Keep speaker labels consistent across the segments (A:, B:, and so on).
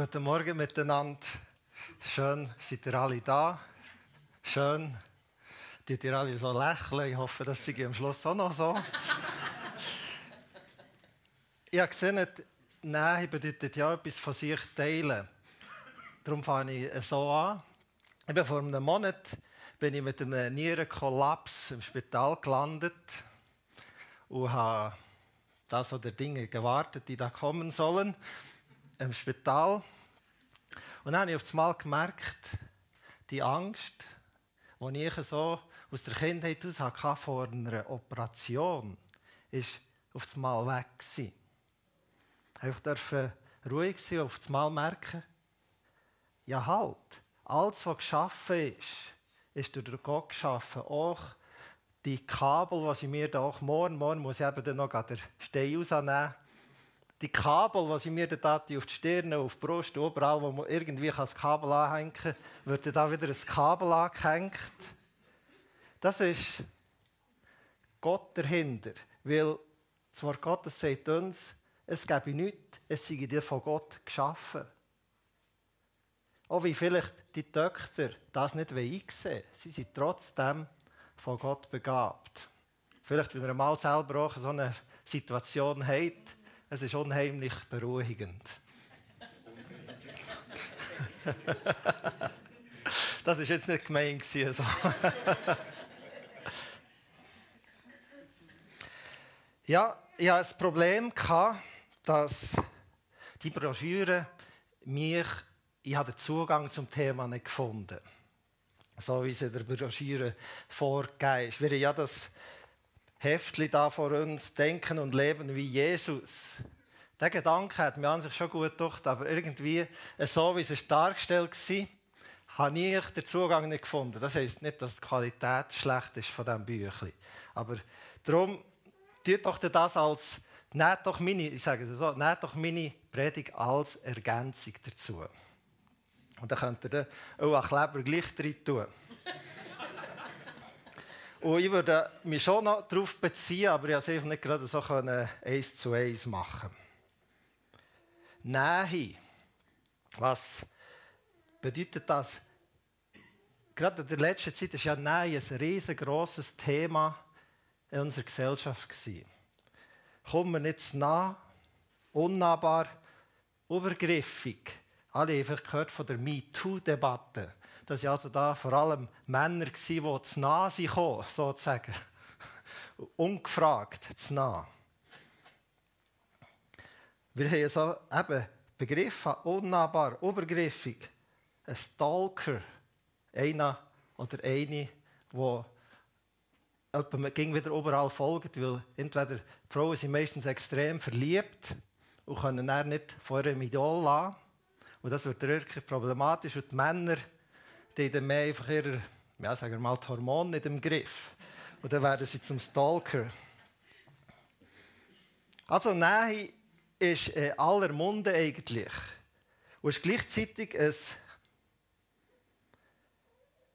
A: Guten Morgen miteinander. Schön, seid ihr alle da. Schön, dass ihr alle so lächeln. Ich hoffe, das sei am Schluss auch noch so. ich habe gesehen, Nähe bedeutet ja etwas von sich teilen. Darum fange ich so an. Eben vor einem Monat bin ich mit einem Nierenkollaps im Spital gelandet und habe das oder Dinge gewartet, die da kommen sollen im Spital. Und dann habe ich auf einmal gemerkt, die Angst, die ich so aus der Kindheit aus hatte vor einer Operation, ist auf einmal weg. Einfach dürfen ruhig sein und auf einmal merken, ja halt, alles, was geschaffen ist, ist durch Gott geschaffen. Auch die Kabel, die sie mir da auch morgen, morgen muss ich eben noch den Stein rausnehmen, die Kabel, die sie mir da auf die Stirn, auf die Brust, überall, wo man irgendwie das Kabel anhängen kann, wird da wieder ein Kabel angehängt. Das ist Gott dahinter. Weil das Wort Gottes sagt uns, es gebe nichts, es sei dir von Gott geschaffen. Auch wie vielleicht die Töchter das nicht einsehen sie sind trotzdem von Gott begabt. Vielleicht, wenn ihr mal selber auch so eine Situation habt, es ist unheimlich beruhigend. das ist jetzt nicht gemein gewesen, ja, ich hatte das Problem dass die Broschüre mich, ich habe den Zugang zum Thema nicht gefunden. So wie sie der Broschüre vorgegeben ist. Haben ja das Heftli da vor uns, denken und leben wie Jesus. Der Gedanke hat mir an sich schon gut gedacht, aber irgendwie, so wie es dargestellt war, habe ich den Zugang nicht gefunden. Das heisst nicht, dass die Qualität schlecht ist von diesem Büchlein. Aber darum, tut doch das als, nehmt doch meine, ich sage es so, nehmt doch meine Predigt als Ergänzung dazu. Und dann könnt ihr auch einen Kleber gleich drin tun. Und ich würde mich schon noch darauf beziehen, aber ich konnte es nicht gerade so eins zu eins machen. Nähe. Was bedeutet das? Gerade in der letzten Zeit war ja Nähe ein riesengroßes Thema in unserer Gesellschaft. Kommen wir nicht nah, unnahbar, übergriffig. Alle haben gehört von der MeToo-Debatte dass ja also da vor allem Männer waren, die zu nah kamen, sozusagen. Ungefragt zu nah. Wir haben so eben Begriffe, unnahbar, übergriffig. Ein Stalker, einer oder eine, wo man ging wieder überall folgt, weil entweder die Frauen sind meistens extrem verliebt und können dann nicht vor ihrem Idol lassen. Und das wird wirklich problematisch. Und die Männer die haben mehr einfach ihre, ja, sagen wir mal, die Hormone nicht im Griff. Und dann werden sie zum Stalker. Also Nähe ist in aller Munde eigentlich. Und ist gleichzeitig ein,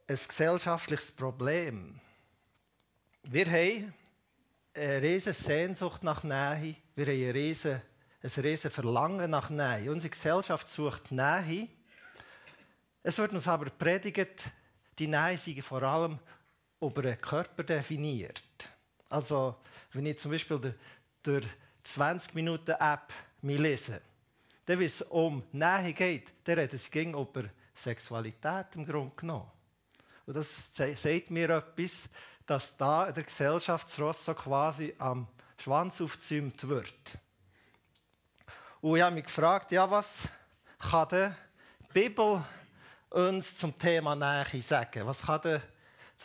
A: ein gesellschaftliches Problem. Wir haben eine riesige Sehnsucht nach Nähe. Wir haben ein riesiges Verlangen nach Nähe. Unsere Gesellschaft sucht Nähe. Es wird uns aber predigt, die Nähe sei vor allem über den Körper definiert. Also, wenn ich zum Beispiel durch 20 Minuten App mich lese, dann, wenn es um Nähe geht, dann reden sie gegen über Sexualität im Grunde genommen. Und das sagt mir etwas, dass da der Gesellschaftsross so quasi am Schwanz aufgezäumt wird. Und ich habe mich gefragt, ja, was kann die Bibel uns zum Thema Nähe sagen? Was kann das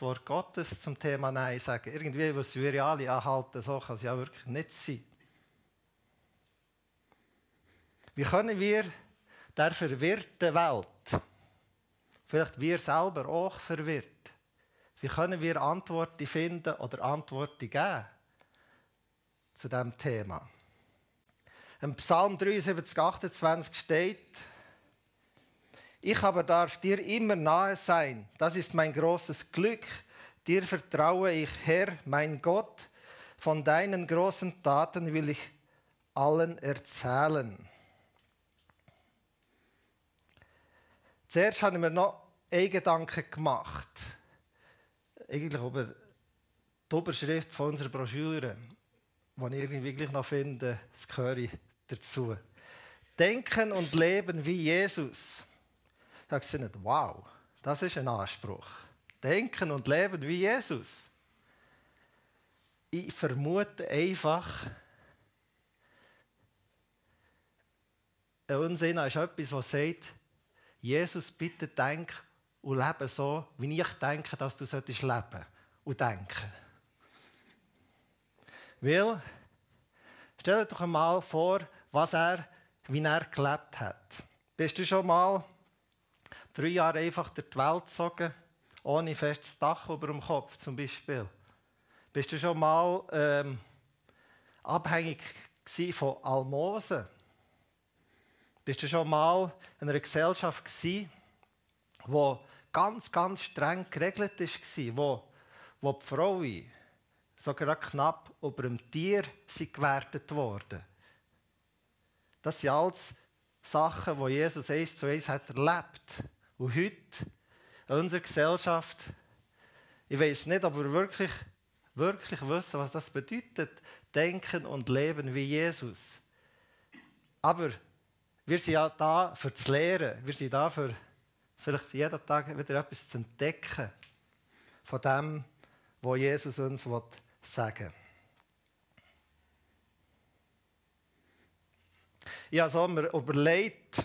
A: Wort Gottes zum Thema Nähe sagen? Irgendwie, was wir alle anhalten, so kann es ja wirklich nicht sein. Wie können wir der verwirrten Welt, vielleicht wir selber auch verwirrt, wie können wir Antworten finden oder Antworten geben zu diesem Thema? Im Psalm 73, 28 steht, ich aber darf dir immer nahe sein. Das ist mein großes Glück. Dir vertraue ich, Herr, mein Gott. Von deinen großen Taten will ich allen erzählen. Zuerst habe ich mir noch einen Gedanken gemacht. Eigentlich über die Überschrift von unserer Broschüre, die ich gleich noch finde, das gehöre dazu. Denken und leben wie Jesus. Da habe ich nicht, wow, das ist ein Anspruch. Denken und leben wie Jesus. Ich vermute einfach, ein Unsinn ist etwas, was sagt, Jesus, bitte denk und lebe so, wie ich denke, dass du solltest leben und denken. Weil, stell dir doch einmal vor, was er, wie er gelebt hat. Bist du schon mal drei Jahre einfach durch die Welt gezogen, ohne festes Dach über dem Kopf zum Beispiel? Bist du schon mal ähm, abhängig von Almosen? Bist du schon mal in einer Gesellschaft gewesen, wo ganz, ganz streng geregelt war, wo, wo die Frauen sogar knapp über dem Tier sind gewertet wurden? Das sind alles Sachen, die Jesus eins zu eins hat erlebt. Und heute, in unserer Gesellschaft, ich weiß nicht, ob wir wirklich, wirklich wissen, was das bedeutet, denken und leben wie Jesus. Aber wir sind ja da für das Lehren. Wir sind da für vielleicht jeden Tag wieder etwas zu entdecken von dem, was Jesus uns sagen will. Ich habe mir überlegt,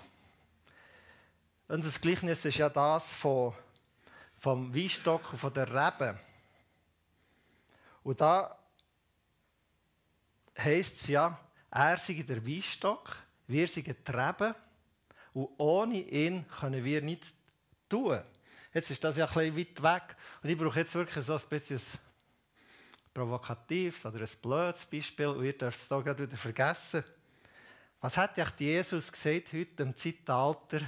A: unser Gleichnis ist ja das von, vom Weinstock und von der Rebe. Und da heisst es ja, er sei der Weinstock wir sind getrieben und ohne ihn können wir nichts tun. Jetzt ist das ja ein bisschen weit weg und ich brauche jetzt wirklich so ein bisschen ein provokatives oder ein blödes Beispiel und ihr dürft es hier gerade wieder vergessen. Was hat Jesus gesagt heute im Zeitalter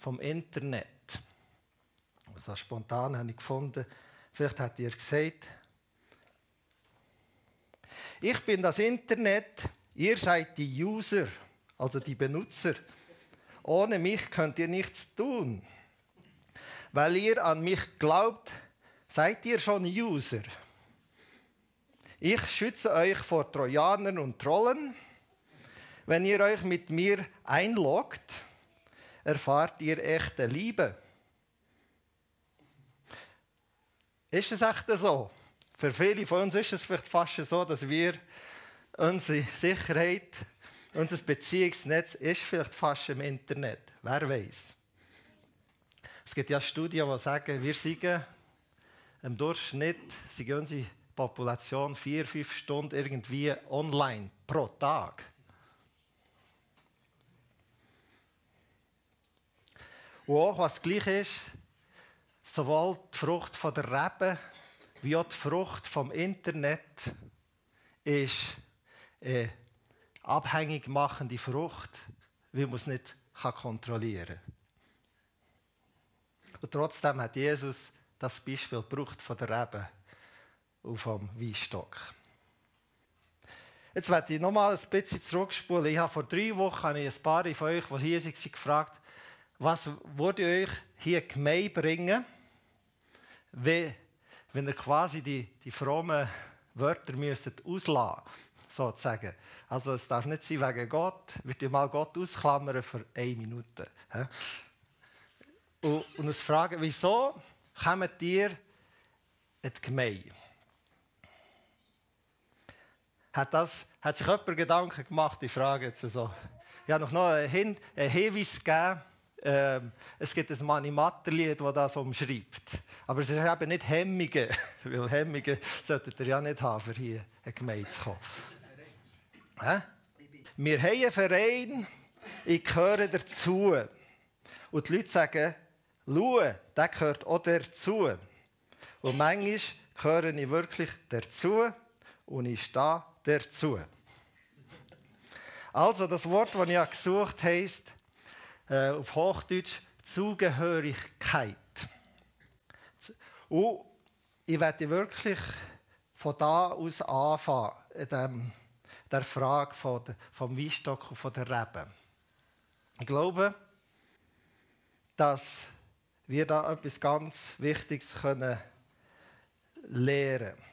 A: vom Internet? Also spontan habe ich gefunden, vielleicht hat ihr gesagt, ich bin das Internet, ihr seid die User also die Benutzer. Ohne mich könnt ihr nichts tun. Weil ihr an mich glaubt, seid ihr schon User. Ich schütze euch vor Trojanern und Trollen. Wenn ihr euch mit mir einloggt, erfahrt ihr echte Liebe. Ist es echt so? Für viele von uns ist es vielleicht fast so, dass wir unsere Sicherheit unser Beziehungsnetz ist vielleicht fast im Internet. Wer weiß? Es gibt ja Studien, die sagen, wir sind im Durchschnitt sind unsere Population vier, fünf Stunden irgendwie online pro Tag. Und auch was gleich ist, sowohl die Frucht von der Rebe wie auch die Frucht vom Internet ist äh, abhängig machende Frucht, wie man es nicht kontrollieren kann. Und trotzdem hat Jesus das Beispiel gebraucht von der Rebe und vom Weinstock. Jetzt werde ich nochmal ein bisschen zurückspulen. Ich habe vor drei Wochen ein paar von euch, die hier waren, gefragt, was würde euch hier gemein bringen, wenn, wenn ihr quasi die, die frommen Wörter müsstet auslassen sozusagen. Also es darf nicht sein wegen Gott. Ich würde mal Gott ausklammern für eine Minute. Und, und uns fragen, wieso kommen dir in die Gemeinde? Hat, das, hat sich jemand Gedanken gemacht? Ich frage jetzt so. Ich habe noch einen Hinweis gegeben. Ähm, es gibt ein Manimatterlied, das das umschreibt. Aber es ist eben nicht Hemmungen, weil Hemmungen solltet ihr ja nicht haben, für hier in die Gemeinde zu kommen. Wir haben einen Verein, ich gehöre dazu. Und die Leute sagen, schau, der gehört auch dazu. Und manchmal gehöre ich wirklich dazu und ich stehe dazu. Also, das Wort, das ich gesucht habe, heisst äh, auf Hochdeutsch Zugehörigkeit. Und ich werde wirklich von da aus anfangen, diesem der Frage vom Weinstock und von der Rebe. Ich glaube, dass wir da etwas ganz Wichtiges können lernen können.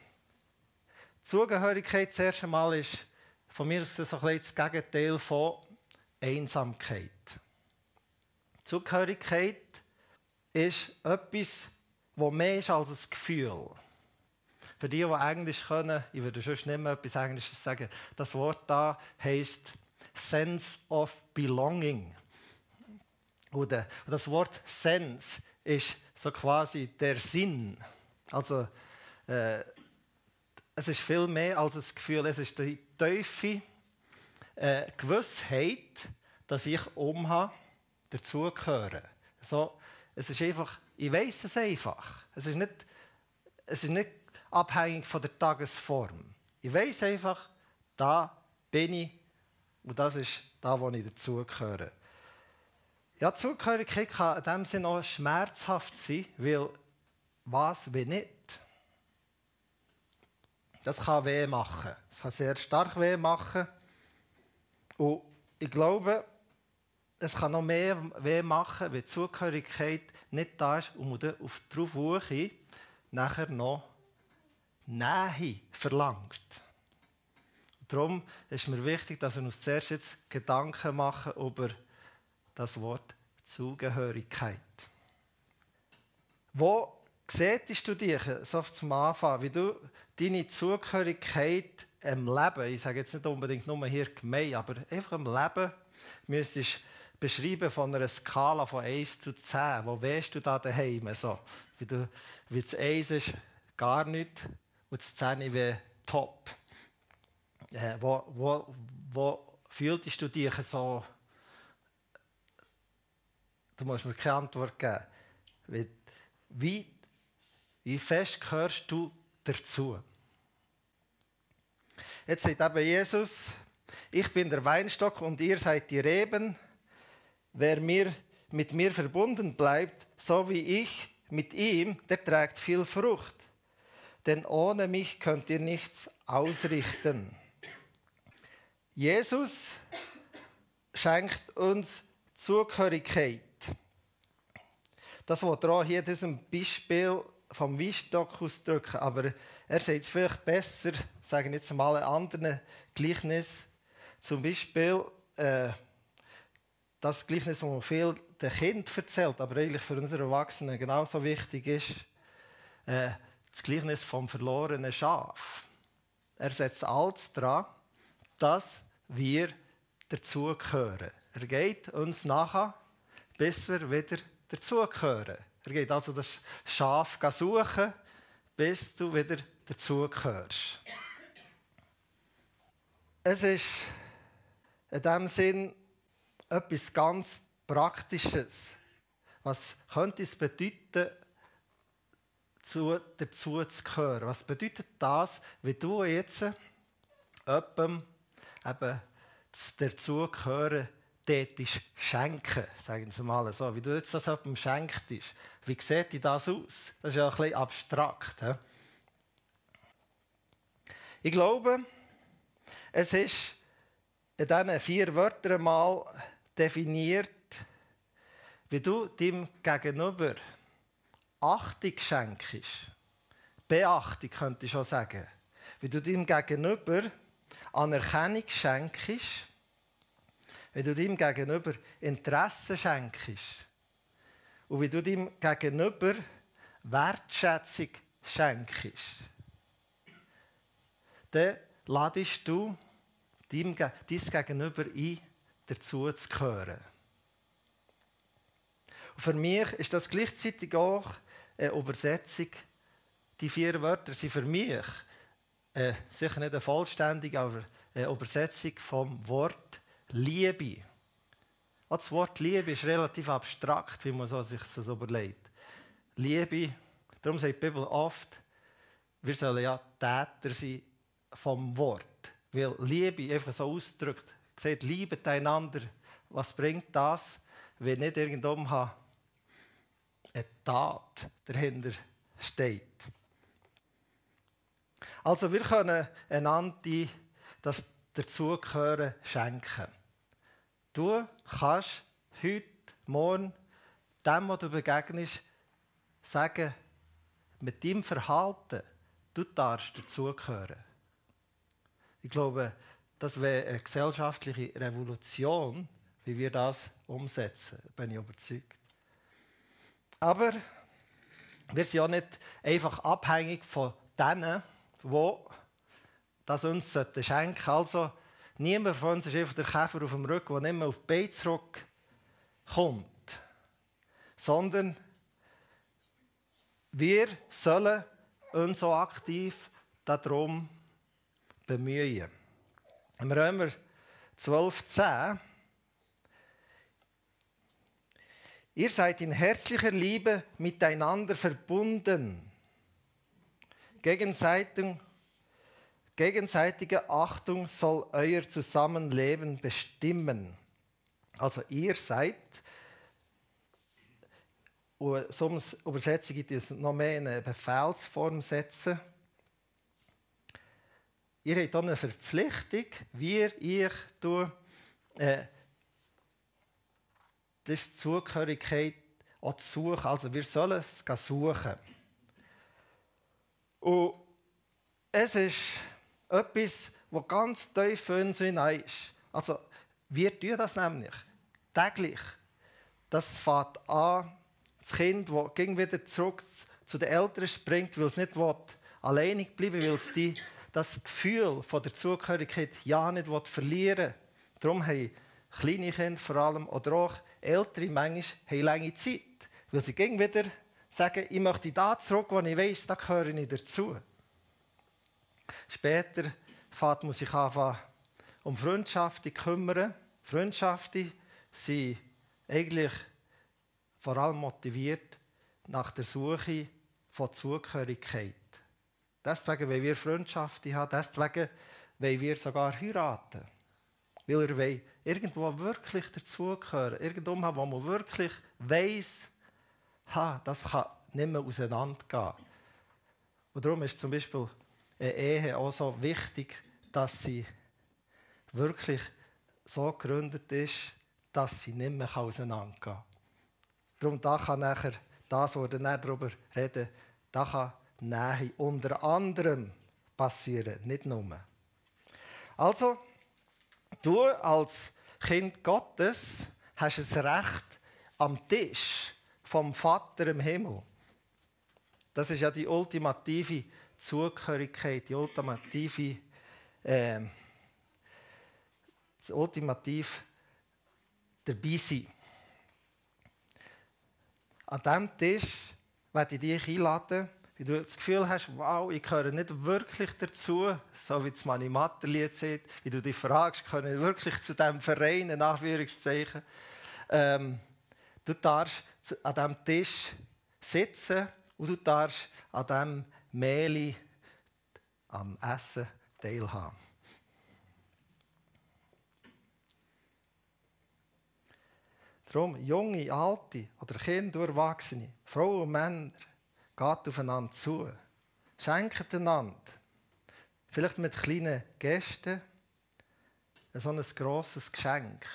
A: Zugehörigkeit zuerst einmal ist von mir aus so ein bisschen das Gegenteil von Einsamkeit. Zugehörigkeit ist etwas, das mehr ist als ein Gefühl. Für die, die Englisch können, ich würde sonst nicht mehr etwas Englisches sagen, das Wort da heißt Sense of Belonging. Oder das Wort Sense ist so quasi der Sinn. Also äh, es ist viel mehr als ein Gefühl, es ist die tiefe äh, Gewissheit, dass ich umhabe, dazugehöre. So, es ist einfach, ich weiß es einfach. Es ist nicht, es ist nicht abhängig von der Tagesform. Ich weiß einfach, da bin ich und das ist da, wo ich dazugehöre. Ja, Zugehörigkeit kann in dem Sinne auch schmerzhaft sein, weil was will nicht? Das kann weh machen. Das kann sehr stark weh machen. Und ich glaube, es kann noch mehr weh machen, wenn die Zugehörigkeit nicht da ist und man auf darauf Suche nachher noch Nähe verlangt. Darum ist mir wichtig, dass wir uns zuerst jetzt Gedanken machen über das Wort Zugehörigkeit. Wo siehst du dich, so zum Anfang, wie du deine Zugehörigkeit im Leben, ich sage jetzt nicht unbedingt nur hier gemein, aber einfach im Leben, müsstest beschreiben von einer Skala von 1 zu 10. Wo wärst du da daheim? So, wie, du, wie das 1 ist, gar nicht, und das 10 wäre top. Äh, wo, wo, wo fühltest du dich so? Du musst mir keine Antwort geben. Wie, wie, wie fest gehörst du dazu? Jetzt sagt eben Jesus, ich bin der Weinstock und ihr seid die Reben. Wer mir, mit mir verbunden bleibt, so wie ich mit ihm, der trägt viel Frucht. Denn ohne mich könnt ihr nichts ausrichten. Jesus schenkt uns Zugehörigkeit. Das wird er auch hier diesem Beispiel vom Weinstock ausdrücken, aber er sagt es vielleicht besser, sagen jetzt mal ein anderes Gleichnis. Zum Beispiel äh, das Gleichnis, das man viel den Kind erzählt, aber eigentlich für unsere Erwachsenen genauso wichtig ist, äh, das Gleichnis vom verlorenen Schaf. Er setzt alles daran, dass wir dazugehören. Er geht uns nachher, bis wir wieder dazugehören. Er geht also das Schaf suchen, bis du wieder dazugehörst. Es ist in dem Sinn etwas ganz Praktisches. Was könnte es bedeuten, zu, dazu zu gehören? Was bedeutet das, wie du jetzt jemandem eben dazugehören tätisch schenken, sagen Sie mal so. Wie du jetzt das jemandem schenkst, wie sieht das aus? Das ist ja ein bisschen abstrakt. He? Ich glaube, es ist in diesen vier Wörtern mal definiert, wie du dem Gegenüber Achtung schenkst. Beachtung könnte ich schon sagen. Wie du dem Gegenüber Anerkennung schenkst, wie du dem Gegenüber Interesse schenkst und wie du dem Gegenüber Wertschätzung schenkst, dann ladest du dein Gegenüber ein, dazu. Und für mich ist das gleichzeitig auch eine Übersetzung. Die vier Wörter sind für mich äh, sicher nicht eine vollständige, aber eine Übersetzung vom Wort Liebe. Auch das Wort Liebe ist relativ abstrakt, wie man sich das überlegt. Liebe, darum sagt die Bibel oft, wir sollen ja Täter sein vom Wort. Weil Liebe einfach so ausdrückt, sagt, liebet einander. Was bringt das, wenn nicht irgendwann eine Tat dahinter steht? Also wir können einander das Dazugehören schenken. Du kannst heute, morgen dem, was du begegnest, sagen, mit deinem Verhalten, du darfst dazugehören. Ich glaube, das wäre eine gesellschaftliche Revolution, wie wir das umsetzen, bin ich überzeugt. Aber wir sind auch nicht einfach abhängig von denen, die das uns schenken sollten. Also, niemand von uns ist einfach der Käfer auf dem Rücken, der nicht mehr auf die Beine zurückkommt. Sondern wir sollen uns so aktiv darum bemühen. Im Römer 12,10 Ihr seid in herzlicher Liebe miteinander verbunden. Gegenseitig, gegenseitige Achtung soll euer Zusammenleben bestimmen. Also ihr seid, sonst Übersetzung gibt es noch mehr in eine Befehlsform setzen. Ihr habt dann eine Verpflichtung, wie ihr äh, das Zugehörigkeit auch zu suchen. Also wir sollen es suchen. Und es ist etwas, was ganz tief in uns ist. Also wir tun das nämlich täglich. Das fängt an, das Kind, das wieder zurück zu den Eltern springt, weil es nicht will, bleiben will, weil es die, das Gefühl von der Zugehörigkeit ja nicht verlieren will. Darum haben kleine Kinder vor allem oder auch Ältere manchmal lange Zeit, weil sie gegen wieder sagen, ich möchte da zurück, wo ich weiß, da gehöre ich dazu. Später fährt muss ich anfangen, um Freundschaften kümmern. Freundschaften sind eigentlich vor allem motiviert nach der Suche von Zugehörigkeit. Deswegen wollen wir Freundschaften haben, deswegen wollen wir sogar heiraten. Weil wir irgendwo wirklich dazugehören. Irgendwo haben, wo man wirklich weiss, ha, das kann nicht mehr auseinandergehen. Und darum ist zum Beispiel eine Ehe auch so wichtig, dass sie wirklich so gegründet ist, dass sie nicht mehr auseinandergehen kann. Darum da kann nachher das, was wir darüber reden, da kann Nähe unter anderem passieren, nicht nur. Also, du als Kind Gottes hast das Recht am Tisch vom Vater im Himmel. Das ist ja die ultimative Zugehörigkeit, die ultimative, äh, das ultimativ dabei. An diesem Tisch werde ich dich einladen, wie du das Gefühl hast, wow, ich gehöre nicht wirklich dazu, so wie das Mani Matterlied sagt, wie du dich fragst, gehöre ich wirklich zu diesem Verein, in Anführungszeichen. Ähm, du darfst an diesem Tisch sitzen und du darfst an diesem Mehl am Essen teilhaben. Darum, junge, alte oder Kinder, Erwachsene, Frauen und Männer, Geht aufeinander zu. Schenkt einander. Vielleicht mit kleinen Gästen. So ein grosses Geschenk.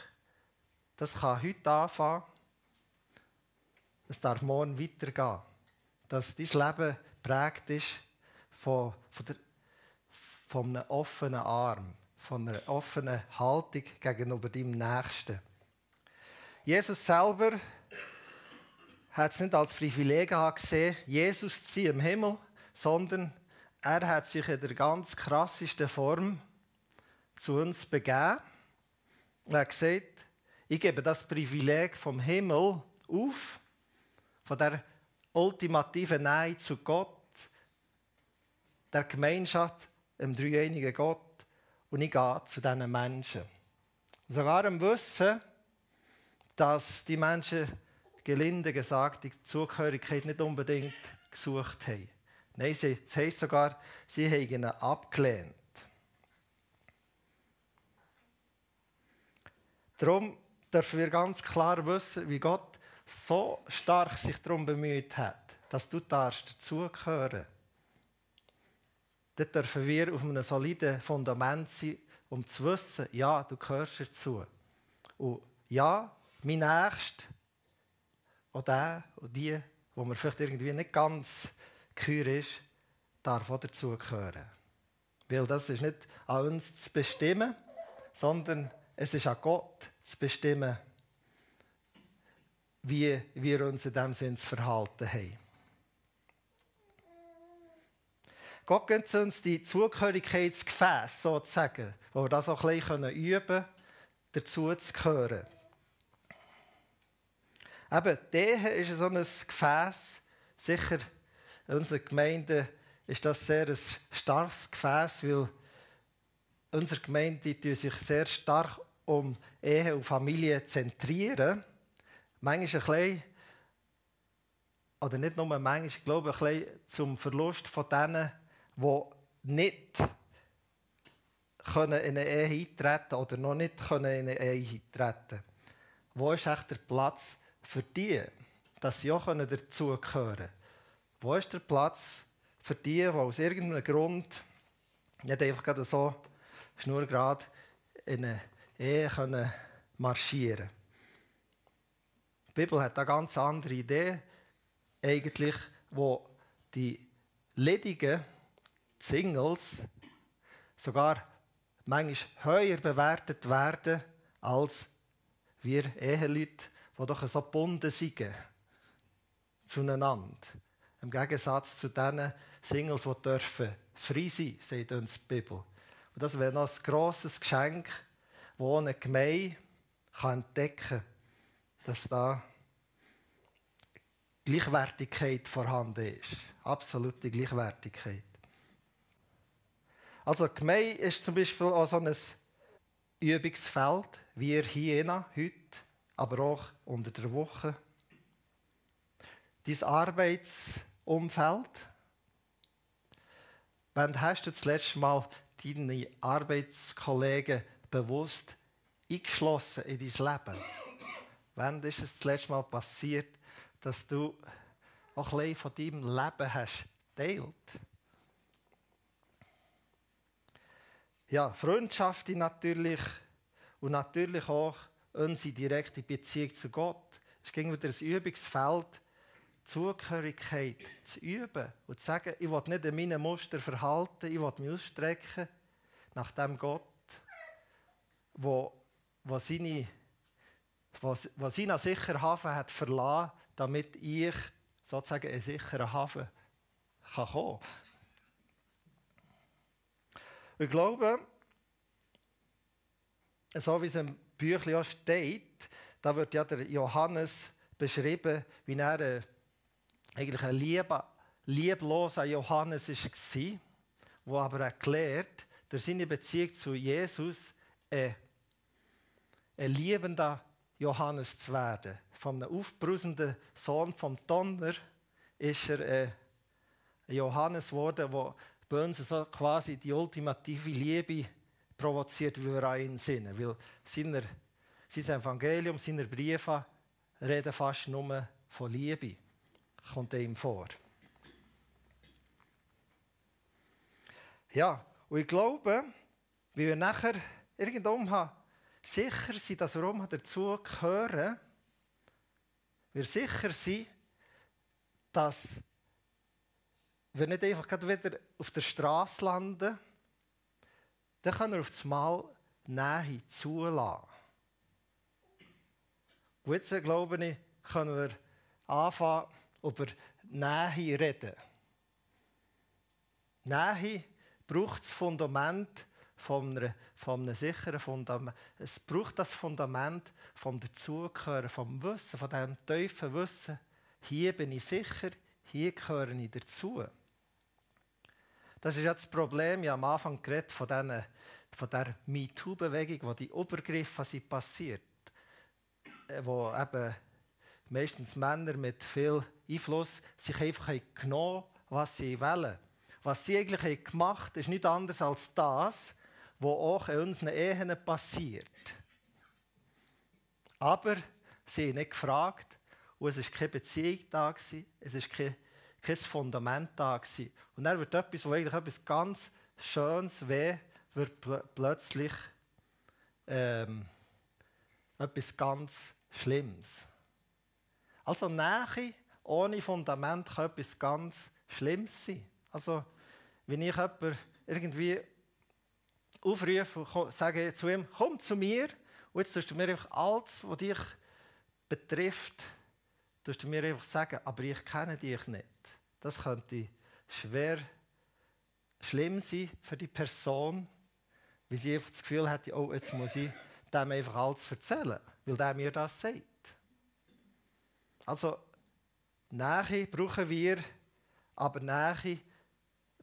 A: Das kann heute anfangen. Es darf morgen weitergehen. Dass dein Leben prägt ist von, von, der, von einem offenen Arm, von einer offenen Haltung gegenüber deinem Nächsten. Jesus selber hat es nicht als Privileg gesehen, Jesus zu sein im Himmel, sondern er hat sich in der ganz krassesten Form zu uns begeben. Er hat gesagt, ich gebe das Privileg vom Himmel auf, von der ultimativen Nähe zu Gott, der Gemeinschaft, dem dreieinigen Gott, und ich gehe zu diesen Menschen. Sogar im Wissen, dass die Menschen gelinde gesagt, die Zugehörigkeit nicht unbedingt gesucht haben. Nein, es heisst sogar, sie haben ihn abgelehnt. Darum dürfen wir ganz klar wissen, wie Gott so stark sich darum bemüht hat, dass du dazugehören Dort dürfen wir auf einem soliden Fundament sein, um zu wissen, ja, du gehörst dazu. Und ja, mein Nächster auch der und die, wo man vielleicht irgendwie nicht ganz kühl ist, darf auch dazugehören. Weil das ist nicht an uns zu bestimmen, sondern es ist an Gott zu bestimmen, wie wir uns in diesem Sinn zu verhalten haben. Gott gibt uns die Zugehörigkeitsgefäße, sozusagen, wo wir das auch ein bisschen üben können, dazu zu gehören. Eben, die Ehe ist so ein Gefäß. Sicher, in unserer Gemeinde ist das sehr ein starkes Gefäß, weil unsere Gemeinde sich sehr stark um Ehe und Familie zentrieren. Manchmal ein bisschen, oder nicht nur manchmal, ich glaube, ein bisschen zum Verlust von denen, die nicht können in eine Ehe eintreten oder noch nicht können in eine Ehe eintreten Wo ist echt der Platz für die, dass sie auch dazugehören können? Wo ist der Platz für die, die aus irgendeinem Grund nicht einfach so schnurgerade in eine Ehe können marschieren Die Bibel hat eine ganz andere Idee, eigentlich, wo die Ledigen Singles sogar manchmal höher bewertet werden als wir Eheleute, die doch so gebunden sind zueinander. Im Gegensatz zu den Singles, die dürfen frei sein, sagt uns die Bibel. Und das wäre noch ein grosses Geschenk, das eine Gemeinde entdecken kann, dass da Gleichwertigkeit vorhanden ist. Absolute Gleichwertigkeit. Also Gemeinde ist zum Beispiel auch so ein Übungsfeld, wie hier heute, aber auch unter der Woche. Dein Arbeitsumfeld. Wann hast du das letzte Mal deine Arbeitskollegen bewusst eingeschlossen in dein Leben? Wann ist es das letzte Mal passiert, dass du auch ein bisschen von deinem Leben hast teilt? ja, Freundschaft natürlich und natürlich auch unsere direkte Beziehung zu Gott. Es ging wieder ein Übungsfeld, Zugehörigkeit zu üben und zu sagen, ich will nicht in meinen Muster verhalten, ich will mich ausstrecken nach dem Gott, wo, wo, seine, wo seinen sicheren Hafen hat verlassen, damit ich sozusagen einen sicheren Hafen kann kommen kann. Ich glaube, so wie es im Büchlein steht, da wird ja der Johannes beschrieben, wie er äh, eigentlich ein lieber, liebloser Johannes war, der aber erklärt, durch seine Beziehung zu Jesus ein, ein liebender Johannes zu werden. Einem aufbrusenden Sohn vom Donner ist er äh, ein Johannes geworden, der bei so quasi die ultimative Liebe provoziert, wie wir an ihn sinnen. Weil seine, sein Evangelium, seine Briefe reden fast nur von Liebe. Kommt ihm vor. Ja, und ich glaube, wie wir nachher irgendwann sicher sind, dass wir dazu gehören, wir sicher sind, dass wir nicht einfach wieder auf der Straße landen, dann können wir auf das Mal Nähe zulassen. Und jetzt, glaube ich, können wir anfangen, über Nähe reden. Nähe braucht das Fundament von, einer, von einem sicheren Fundament. Es braucht das Fundament vom Dazugehören, vom Wissen, von diesem tiefen Wissen. Hier bin ich sicher, hier gehöre ich dazu. Das ist ja das Problem. Ich habe am Anfang geredet von, diesen, von der MeToo-Bewegung, wo die Übergriffe sind passiert. Äh, wo eben meistens Männer mit viel Einfluss sich einfach genommen was sie wollen. Was sie eigentlich gemacht haben, ist nicht anders als das, was auch in unseren Ehen passiert. Aber sie haben nicht gefragt und es war keine Beziehung da, es war keine kein Fundament da gewesen. Und dann wird etwas, wo eigentlich etwas ganz Schönes weh, wird pl plötzlich ähm, etwas ganz Schlimmes. Also Nähe ohne Fundament kann etwas ganz Schlimmes sein. Also, wenn ich jemanden irgendwie aufrufe und sage zu ihm, komm zu mir, und jetzt tust du mir einfach alles, was dich betrifft, tust du mir einfach sagen, aber ich kenne dich nicht. Das könnte schwer schlimm sein für die Person, weil sie einfach das Gefühl hat, oh, jetzt muss ich dem einfach alles erzählen, weil der mir das sagt. Also, Nähe brauchen wir, aber Nähe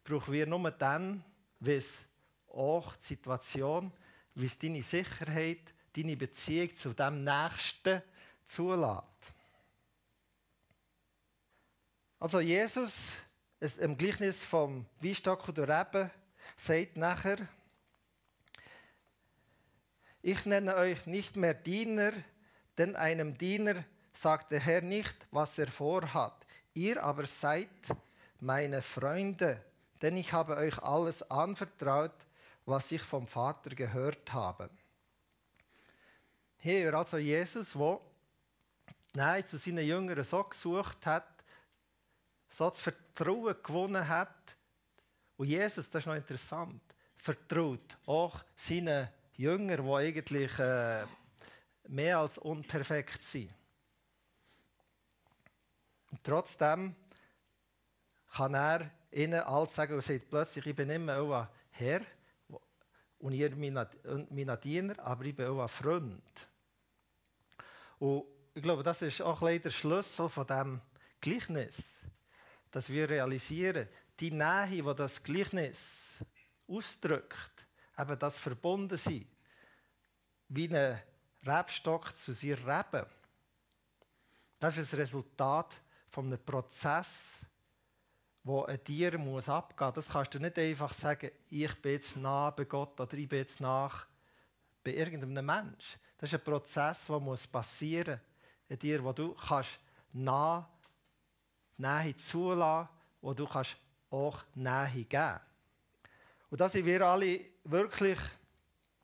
A: brauchen wir nur dann, wenn es auch die Situation, wie es deine Sicherheit, deine Beziehung zu dem Nächsten zulässt. Also Jesus, im Gleichnis vom Weinstock und der Rebe, sagt nachher, ich nenne euch nicht mehr Diener, denn einem Diener sagt der Herr nicht, was er vorhat. Ihr aber seid meine Freunde, denn ich habe euch alles anvertraut, was ich vom Vater gehört habe. Hier also Jesus, wo Nein zu seinen Jüngern so gesucht hat, so das Vertrauen gewonnen hat. Und Jesus, das ist noch interessant, vertraut auch seinen Jüngern, die eigentlich äh, mehr als unperfekt sind. Und trotzdem kann er ihnen alles sagen und sagt plötzlich, ich bin mehr euer Herr und ihr mein Diener, aber ich bin euer Freund. Und ich glaube, das ist auch leider der Schlüssel von dem Gleichnis, dass wir realisieren, die Nähe, die das Gleichnis ausdrückt, eben das Verbundensein, wie ein Rebstock zu seinem Reben. Das ist das Resultat von einem Prozess, wo ein Tier muss abgehen muss. Das kannst du nicht einfach sagen, ich bin jetzt nah bei Gott oder ich bin jetzt nach bei irgendeinem Mensch. Das ist ein Prozess, der muss passieren muss in dir, wo du kannst nah, Nähe zulassen, wo du kannst auch Nähe geben. Und da sind wir alle wirklich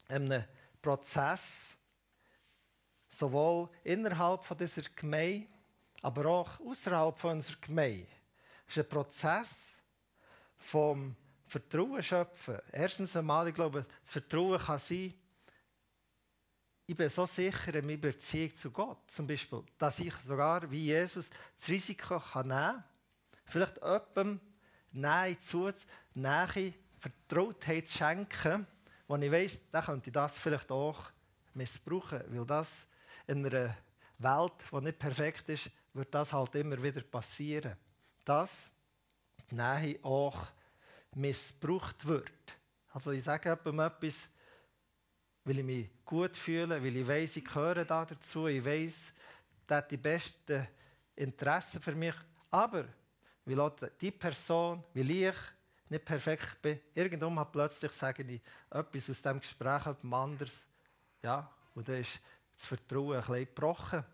A: in einem Prozess, sowohl innerhalb von dieser Gemeinde, aber auch außerhalb von unserer Gemeinde. Es ist ein Prozess vom Vertrauen schöpfen. Erstens einmal, ich glaube, das Vertrauen kann sein, ich bin so sicher in meiner Beziehung zu Gott, zum Beispiel, dass ich sogar wie Jesus das Risiko kann nehmen kann, vielleicht jemandem Nähe zu, Nähe, Vertrautheit zu schenken, wo ich weiss, der könnte das vielleicht auch missbrauchen, weil das in einer Welt, die nicht perfekt ist, wird das halt immer wieder passieren. Dass die Nähe auch missbraucht wird. Also ich sage jemandem etwas, weil ich mich gut fühle, weil ich weiß, ich gehöre da dazu, ich weiß, der hat die besten Interessen für mich. Aber weil auch die Person, weil ich nicht perfekt bin, irgendwann hat plötzlich sage ich etwas aus dem Gespräch jemand anderes. Ja, und dann ist das Vertrauen ein bisschen gebrochen.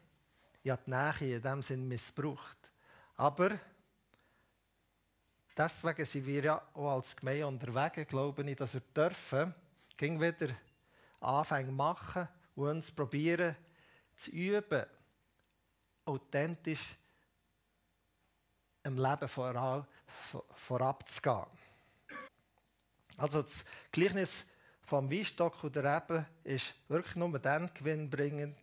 A: Ich habe die Nähe in dem Sinn missbraucht. Aber deswegen sind wir ja auch als Gemeinde unterwegs, glaube ich, dass wir dürfen, ging wieder anfangen machen und uns probieren zu üben, authentisch im Leben vorab, vorab zu gehen. Also das Gleichnis vom Weinstock und der Rebe ist wirklich nur dann gewinnbringend,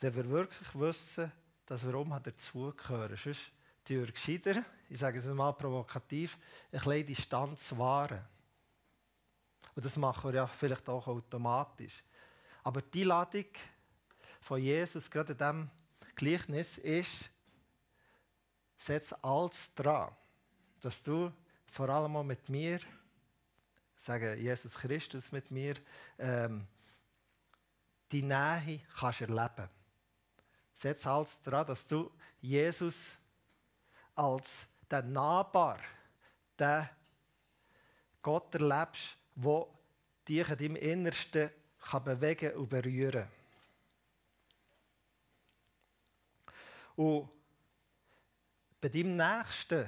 A: wenn wir wirklich wissen, dass wir um dazugehören. Sonst tun wir gescheiter, ich sage es mal provokativ, ein bisschen Distanz wahren. Und das machen wir ja vielleicht auch automatisch. Aber die Ladung von Jesus, gerade in diesem Gleichnis, ist, setz alles dran, dass du vor allem auch mit mir, sage Jesus Christus mit mir, ähm, die Nähe kannst erleben. Setz alles dran, dass du Jesus als der Nahbar, der Gott erlebst, wo dich in deinem Innersten kann bewegen und berühren Und bei deinem Nächsten,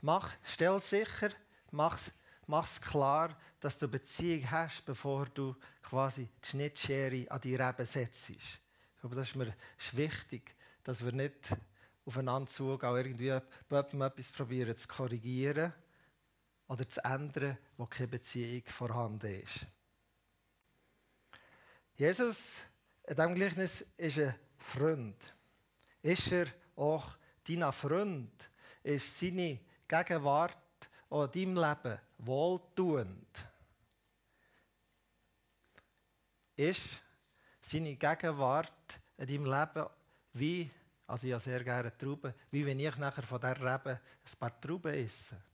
A: mach, stell sicher, mach es klar, dass du Beziehung hast, bevor du quasi die Schnittschere an die Reben setzt. Ich glaube, das ist mir wichtig, dass wir nicht aufeinander zugehen, irgendwie bei etwas probieren zu korrigieren oder zu ändern, wo keine Beziehung vorhanden ist. Jesus, in diesem Gleichnis, ist ein Freund. Ist er auch dein Freund? Ist seine Gegenwart in deinem Leben wohltuend? Ist seine Gegenwart in deinem Leben wie, also ich habe sehr gerne Trauben, wie wenn ich nachher von dieser Rebe ein paar Trauben esse?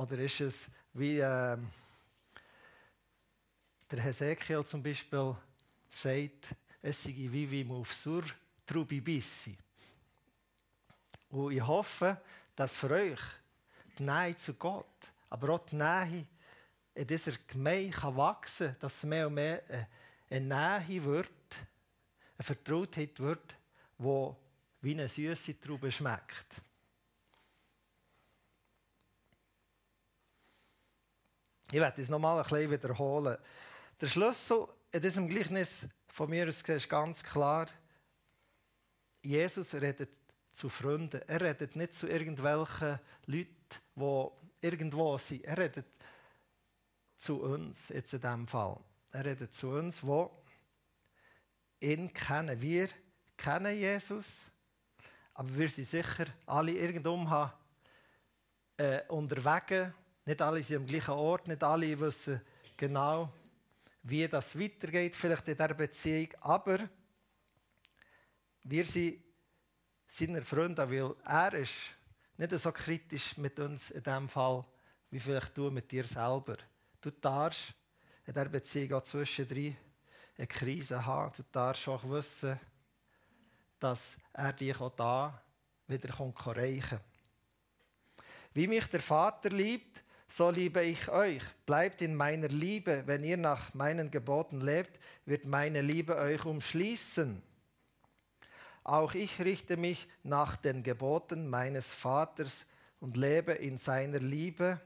A: Oder ist es wie äh, der Hesekiel zum Beispiel sagt, es sei wie wie auf Sur Trubi Bissi. Und ich hoffe, dass für euch die Nähe zu Gott, aber auch die Nähe in dieser Gemeinde wachsen kann, dass es mehr und mehr eine Nähe wird, eine Vertrautheit wird, die wie eine süße Traube schmeckt. Ich werde es nochmal ein bisschen wiederholen. Der Schlüssel in diesem Gleichnis von mir aus ist ganz klar, Jesus redet zu Freunden. Er redet nicht zu irgendwelchen Leuten, die irgendwo sind. Er redet zu uns, jetzt in diesem Fall. Er redet zu uns, die ihn kennen. Wir kennen Jesus, aber wir sind sicher alle irgendwo äh, unterwegs nicht alle sind am gleichen Ort, nicht alle wissen genau, wie das weitergeht, vielleicht in dieser Beziehung. Aber wir sind seine Freunde, weil er ist nicht so kritisch mit uns in diesem Fall, wie vielleicht du mit dir selber. Du darfst in dieser Beziehung auch zwischendrin eine Krise haben. Du darfst auch wissen, dass er dich auch da wieder erreichen kann. Wie mich der Vater liebt, so liebe ich euch. Bleibt in meiner Liebe. Wenn ihr nach meinen Geboten lebt, wird meine Liebe euch umschließen. Auch ich richte mich nach den Geboten meines Vaters und lebe in seiner Liebe.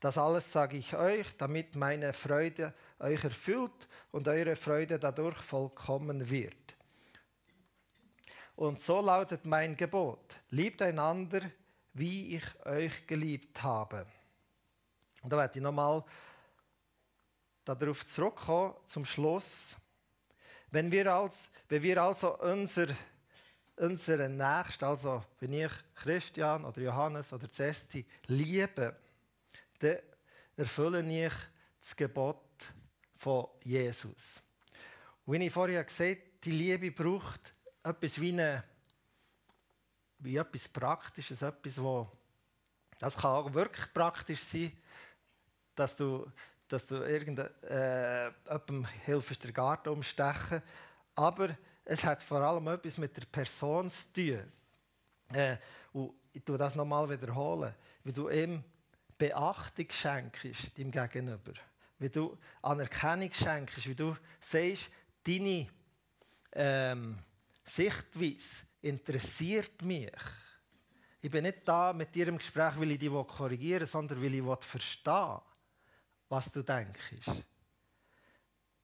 A: Das alles sage ich euch, damit meine Freude euch erfüllt und eure Freude dadurch vollkommen wird. Und so lautet mein Gebot. Liebt einander, wie ich euch geliebt habe. Und da werde ich nochmal darauf zurückkommen, zum Schluss. Wenn wir, als, wenn wir also unser, unseren Nächsten, also wenn ich Christian oder Johannes oder Cesti liebe, dann erfülle ich das Gebot von Jesus. Und wie ich vorher gesagt habe, die Liebe braucht etwas wie eine wie etwas Praktisches, etwas, wo das kann auch wirklich praktisch sein, dass du, dass du irgendjemandem äh, hilfst, den Garten umstechen, aber es hat vor allem etwas mit der Person zu tun. Äh, und ich tue das nochmal wiederholen, wie du ihm Beachtung schenkst dem Gegenüber, wie du Anerkennung schenkst, wie du sagst, deine ähm, Sichtweise interessiert mich. Ich bin nicht da mit dir im Gespräch, weil ich dich korrigieren will, sondern weil ich verstehen was du denkst.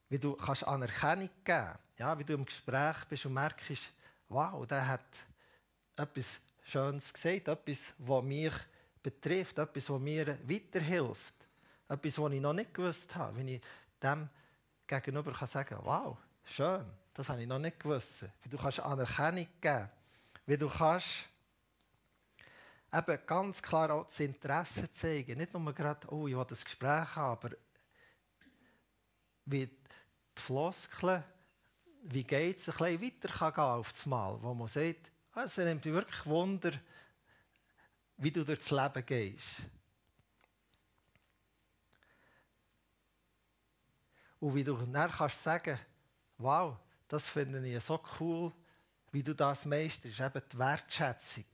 A: Wie du kannst Anerkennung geben ja, wie du im Gespräch bist und merkst, wow, der hat etwas Schönes gesagt, etwas, was mich betrifft, etwas, was mir weiterhilft, etwas, was ich noch nicht gewusst habe. Wenn ich dem gegenüber kann sagen wow, schön, das habe ich noch nicht gewusst. Wie du kannst Anerkennung geben. Wie du kannst eben ganz klar auch das Interesse zeigen. Nicht nur gerade, oh, ich will das Gespräch haben, aber wie die Floskeln, wie geht es, ein bisschen weiter kann gehen auf das Mal, wo man sagt, ah, es nimmt mich wirklich Wunder, wie du durchs Leben gehst. Und wie du dann kannst sagen, wow, das finde ich so cool, wie du das meisterst, eben die Wertschätzung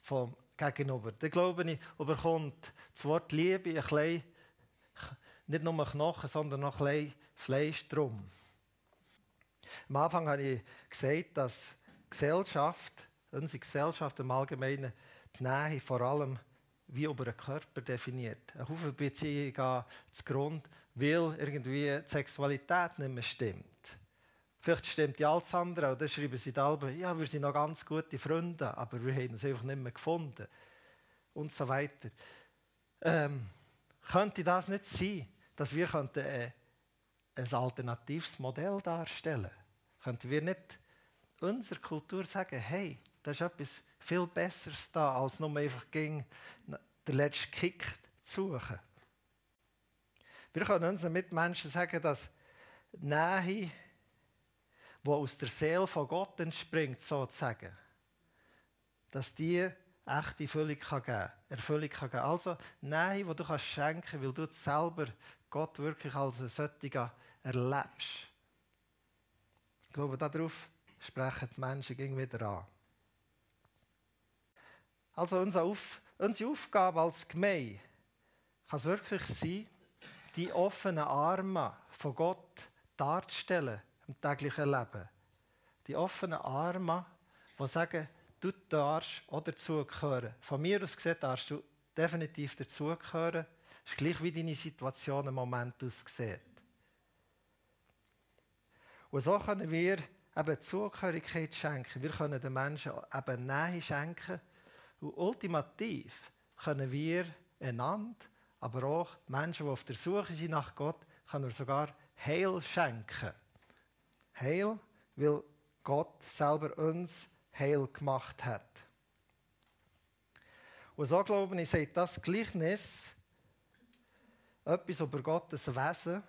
A: vom Gegenüber. Dann glaube ich, überkommt das Wort Liebe ein bisschen, nicht nur Knochen, sondern noch ein bisschen Fleisch drum. Am Anfang habe ich gesagt, dass Gesellschaft, unsere Gesellschaft im Allgemeinen, die Nähe vor allem wie über den Körper definiert. Eine Haufen Beziehungen gehen zugrunde, weil irgendwie die Sexualität nicht mehr stimmt. Vielleicht stimmt ja alles andere, dann schreiben sie da ja, wir sind noch ganz gute Freunde, aber wir haben uns einfach nicht mehr gefunden. Und so weiter. Ähm, könnte das nicht sein, dass wir könnten, äh, ein alternatives Modell darstellen könnten? Könnten wir nicht unserer Kultur sagen, hey, da ist etwas viel Besseres da, als nur einfach gegen den letzten Kick zu suchen? Wir können unseren Mitmenschen sagen, dass Nähe die aus der Seele von Gott entspringt, sozusagen, dass die echte Erfüllung kann geben Erfüllung kann geben. Also Nähe, die du kannst schenken weil du selber Gott wirklich als ein solcher erlebst. Ich glaube, darauf sprechen die Menschen immer wieder an. Also unsere, Auf unsere Aufgabe als Gemeinde kann es wirklich sein, die offenen Arme von Gott darzustellen im täglichen Leben. Die offenen Arme, die sagen, du darfst auch dazugehören. Von mir aus gesehen darfst du definitiv dazugehören. Es ist gleich, wie deine Situation im Moment aussieht. Und so können wir eben Zugehörigkeit schenken. Wir können den Menschen eben Nähe schenken. Und ultimativ können wir einander, aber auch Menschen, die auf der Suche sind nach Gott, können wir sogar Heil schenken. Heil, weil Gott selber uns heil gemacht hat. Und so glaube ich, sagt das Gleichnis etwas über Gottes Wesen,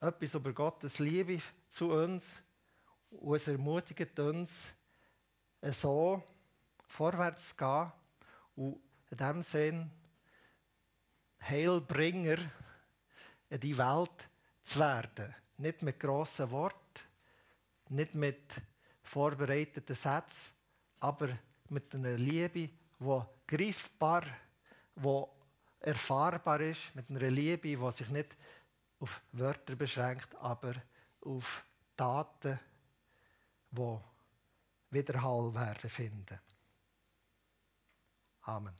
A: etwas über Gottes Liebe zu uns und es ermutigt uns, so vorwärts zu gehen und in dem Sinn Heilbringer in die Welt zu werden. Nicht mit grossen Worten, nicht mit vorbereiteten Sätzen, aber mit einer Liebe, die greifbar, die erfahrbar ist, mit einer Liebe, die sich nicht auf Wörter beschränkt, aber auf Taten, die Widerhall werden finden. Amen.